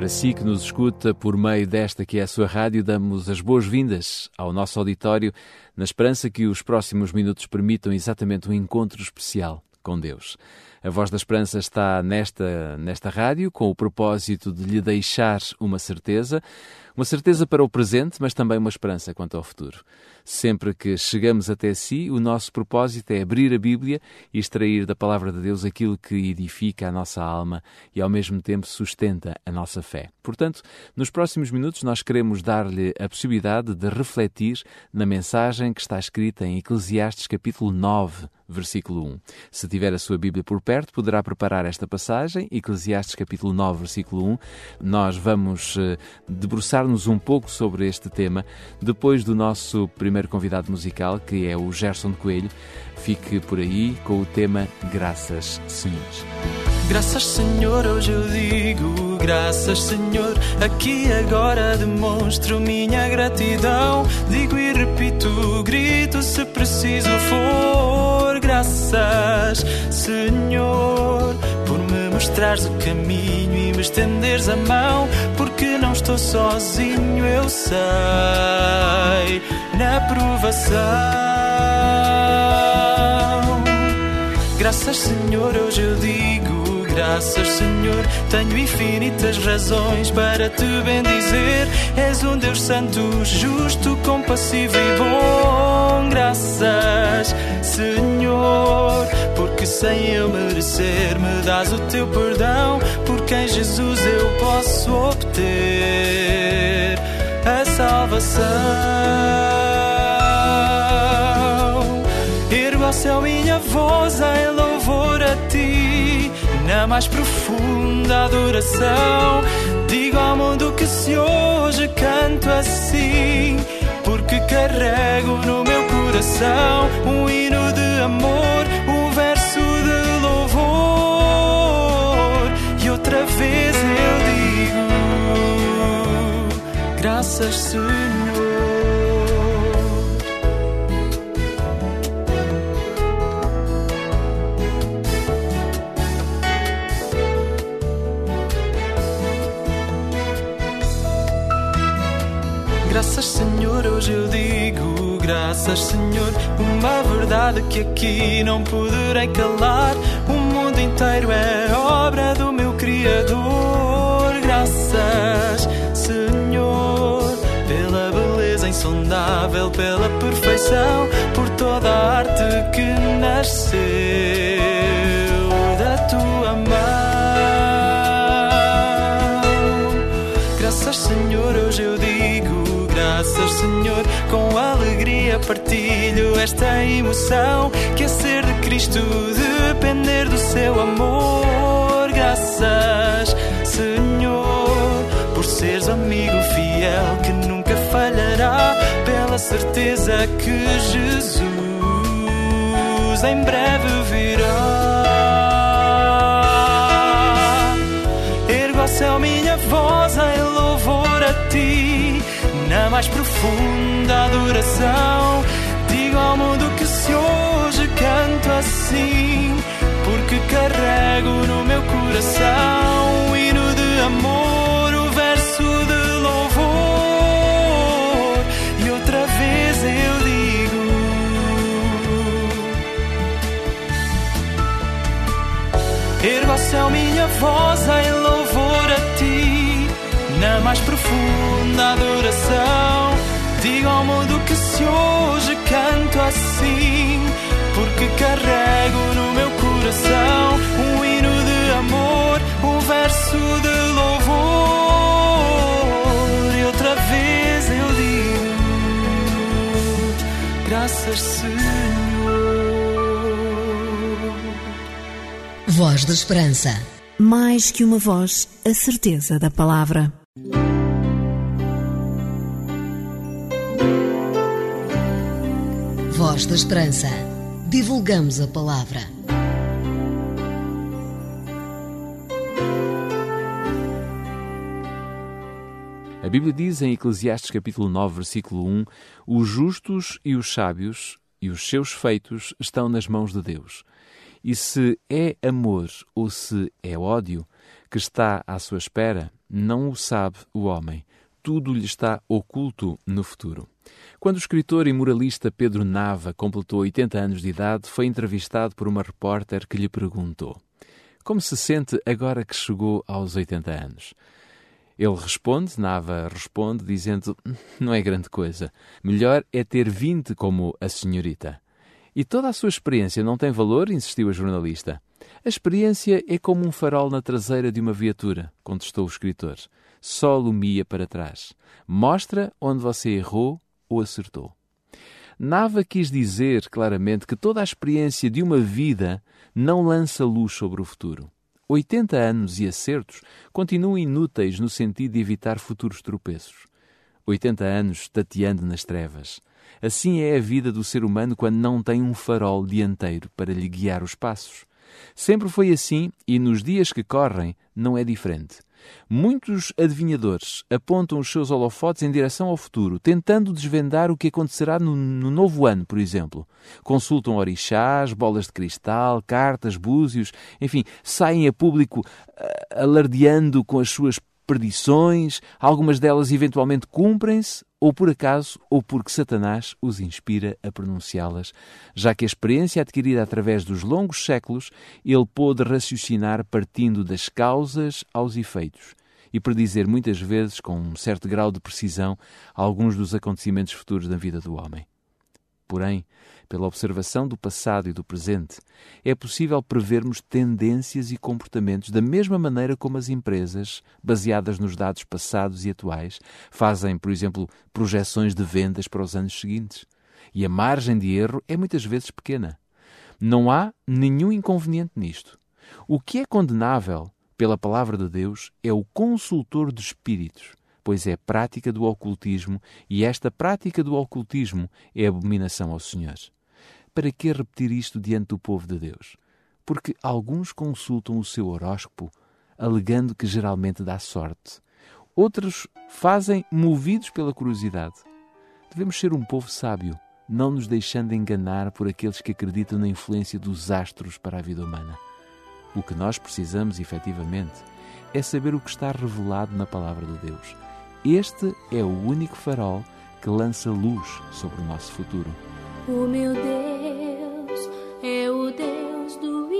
Para si que nos escuta por meio desta que é a sua rádio, damos as boas-vindas ao nosso auditório, na esperança que os próximos minutos permitam exatamente um encontro especial com Deus. A Voz da Esperança está nesta, nesta rádio com o propósito de lhe deixar uma certeza, uma certeza para o presente, mas também uma esperança quanto ao futuro. Sempre que chegamos até si, o nosso propósito é abrir a Bíblia e extrair da palavra de Deus aquilo que edifica a nossa alma e ao mesmo tempo sustenta a nossa fé. Portanto, nos próximos minutos nós queremos dar-lhe a possibilidade de refletir na mensagem que está escrita em Eclesiastes capítulo 9, versículo 1. Se tiver a sua Bíblia por perto, poderá preparar esta passagem, Eclesiastes capítulo 9, versículo 1. Nós vamos uh, debruçar-nos um pouco sobre este tema depois do nosso primeiro convidado musical, que é o Gerson Coelho. Fique por aí com o tema Graças, Senhores. Graças, Senhor, hoje eu digo, graças, Senhor. Aqui agora demonstro minha gratidão. Digo e repito, grito se preciso for. Graças, Senhor, mostrares o caminho e me estenderes a mão. Porque não estou sozinho, eu sei, na provação. Graças, Senhor, hoje eu digo graças, Senhor. Tenho infinitas razões para te bendizer. És um Deus santo, justo, compassivo e bom. Graças, Senhor, porque sem eu merecer, me dás o teu perdão. Porque em Jesus eu posso obter a salvação. Ergo ao céu minha voz em louvor a ti na mais profunda adoração. Digo ao mundo que se hoje canto assim, porque carrego no meu coração um hino de amor, um outra vez eu digo: graças, Senhor. Graças, Senhor, hoje eu digo graças, Senhor. Uma verdade que aqui não poderei calar. O mundo inteiro é obra do meu Criador. Graças, Senhor, pela beleza insondável, pela perfeição, por toda a arte que nasceu da tua mão. Graças, Senhor, hoje eu digo graças, Senhor. Com alegria partilho esta emoção que é ser de Cristo, depender do seu amor. Graças, Senhor, por seres amigo fiel que nunca falhará, pela certeza que Jesus em breve virá. Ergo ao céu minha voz em louvor a ti na mais profunda adoração. Carrego no meu coração um hino de amor, o verso de louvor. E outra vez eu digo: Ergo ao céu minha voz em louvor a ti na mais profunda adoração. Digo ao mundo que se hoje canto assim, porque carrego no coração um hino de amor, um verso de louvor. E outra vez eu digo: graças, Senhor. Voz da Esperança. Mais que uma voz, a certeza da palavra. Voz da Esperança. Divulgamos a palavra. A Bíblia diz em Eclesiastes capítulo 9, versículo 1: Os justos e os sábios e os seus feitos estão nas mãos de Deus. E se é amor ou se é ódio, que está à sua espera, não o sabe o homem. Tudo lhe está oculto no futuro. Quando o escritor e moralista Pedro Nava completou 80 anos de idade, foi entrevistado por uma repórter que lhe perguntou: Como se sente agora que chegou aos 80 anos? Ele responde, Nava responde, dizendo: Não é grande coisa. Melhor é ter 20 como a senhorita. E toda a sua experiência não tem valor? insistiu a jornalista. A experiência é como um farol na traseira de uma viatura, contestou o escritor. Só lumia para trás. Mostra onde você errou ou acertou. Nava quis dizer claramente que toda a experiência de uma vida não lança luz sobre o futuro. 80 anos e acertos continuam inúteis no sentido de evitar futuros tropeços. 80 anos tateando nas trevas. Assim é a vida do ser humano quando não tem um farol dianteiro para lhe guiar os passos. Sempre foi assim e nos dias que correm não é diferente. Muitos adivinhadores apontam os seus holofotes em direção ao futuro, tentando desvendar o que acontecerá no, no, novo ano, por exemplo. Consultam orixás, bolas de cristal, cartas, búzios, enfim, saem a público alardeando com as suas perdições, algumas delas eventualmente cumprem-se, ou por acaso, ou porque Satanás os inspira a pronunciá-las, já que a experiência adquirida através dos longos séculos, ele pôde raciocinar partindo das causas aos efeitos e predizer muitas vezes, com um certo grau de precisão, alguns dos acontecimentos futuros da vida do homem. Porém, pela observação do passado e do presente, é possível prevermos tendências e comportamentos da mesma maneira como as empresas, baseadas nos dados passados e atuais, fazem, por exemplo, projeções de vendas para os anos seguintes. E a margem de erro é muitas vezes pequena. Não há nenhum inconveniente nisto. O que é condenável pela palavra de Deus é o consultor de espíritos pois é prática do ocultismo e esta prática do ocultismo é abominação ao Senhor. Para que repetir isto diante do povo de Deus? Porque alguns consultam o seu horóscopo, alegando que geralmente dá sorte. Outros fazem movidos pela curiosidade. Devemos ser um povo sábio, não nos deixando enganar por aqueles que acreditam na influência dos astros para a vida humana. O que nós precisamos, efetivamente, é saber o que está revelado na palavra de Deus este é o único farol que lança luz sobre o nosso futuro. O meu Deus é o Deus do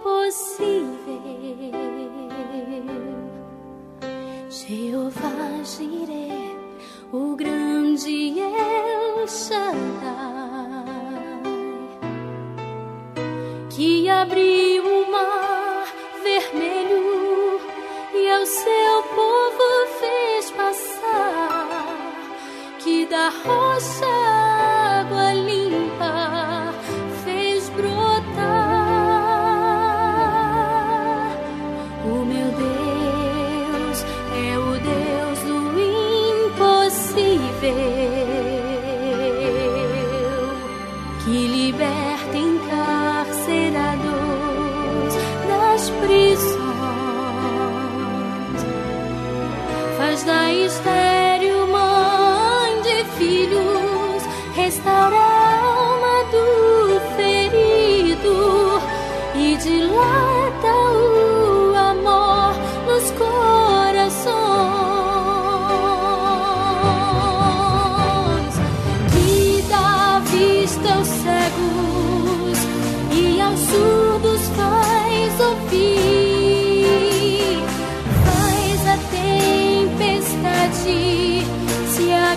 impossível. Jeová Jireh, o grande El Shaddai, que abriu da rocha água limpa fez brotar. O meu Deus é o Deus do impossível que liberta encarcerados das prisões, faz da estéreo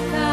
Rebecca.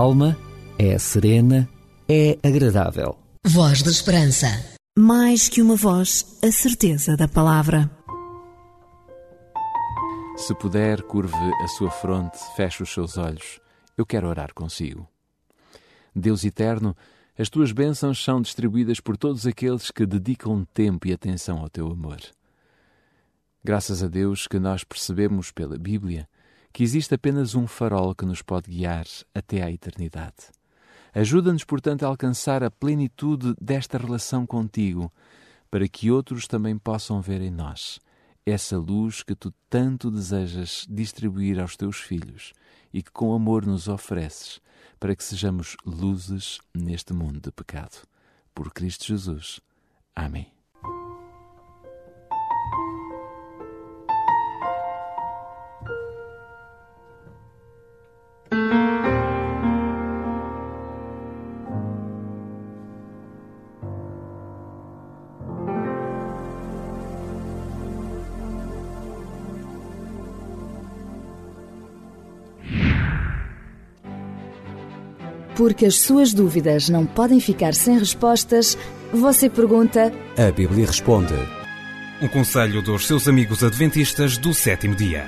Calma, é serena, é agradável. Voz da Esperança. Mais que uma voz, a certeza da palavra. Se puder, curve a sua fronte, feche os seus olhos. Eu quero orar consigo. Deus eterno, as tuas bênçãos são distribuídas por todos aqueles que dedicam tempo e atenção ao teu amor. Graças a Deus que nós percebemos pela Bíblia que existe apenas um farol que nos pode guiar até à eternidade. Ajuda-nos, portanto, a alcançar a plenitude desta relação contigo, para que outros também possam ver em nós essa luz que tu tanto desejas distribuir aos teus filhos e que com amor nos ofereces, para que sejamos luzes neste mundo de pecado. Por Cristo Jesus. Amém. Porque as suas dúvidas não podem ficar sem respostas, você pergunta. A Bíblia responde. Um conselho dos seus amigos adventistas do sétimo dia.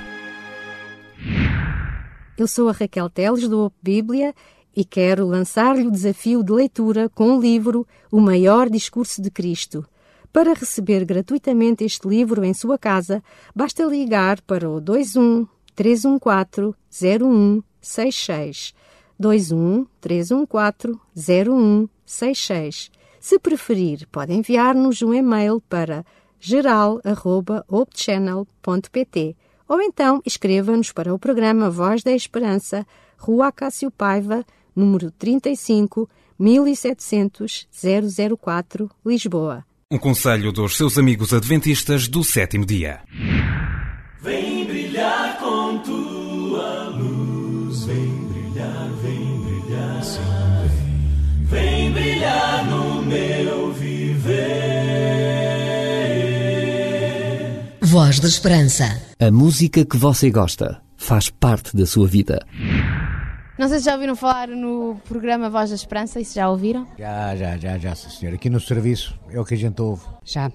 Eu sou a Raquel Teles do Op Bíblia e quero lançar-lhe o desafio de leitura com o livro O Maior Discurso de Cristo. Para receber gratuitamente este livro em sua casa, basta ligar para o 21 314 0166 21 314 0166. Se preferir, pode enviar-nos um e-mail para geral.opchannel.pt ou então escreva-nos para o programa Voz da Esperança, Rua Acácio Paiva, número 35, 1700 004, Lisboa. Um conselho dos seus amigos adventistas do sétimo dia. Vem brilhar Voz da Esperança. A música que você gosta faz parte da sua vida. Não sei se já ouviram falar no programa Voz da Esperança, e se já ouviram? Já, já, já, já, sim, senhor. Aqui no serviço é o que a gente ouve. Já,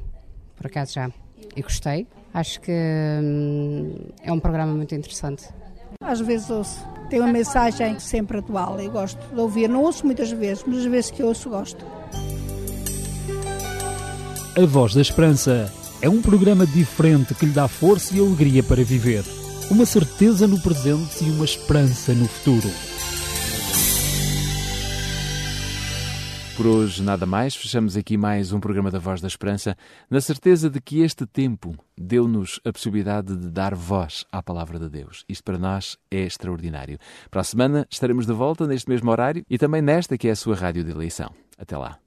por acaso já. E gostei. Acho que hum, é um programa muito interessante. Às vezes ouço. Tem uma mensagem sempre atual e gosto de ouvir. Não ouço muitas vezes, mas as vezes que ouço, gosto. A Voz da Esperança é um programa diferente que lhe dá força e alegria para viver. Uma certeza no presente e uma esperança no futuro. Por hoje, nada mais. Fechamos aqui mais um programa da Voz da Esperança, na certeza de que este tempo deu-nos a possibilidade de dar voz à palavra de Deus. Isto para nós é extraordinário. Para a semana estaremos de volta neste mesmo horário e também nesta que é a sua rádio de eleição. Até lá.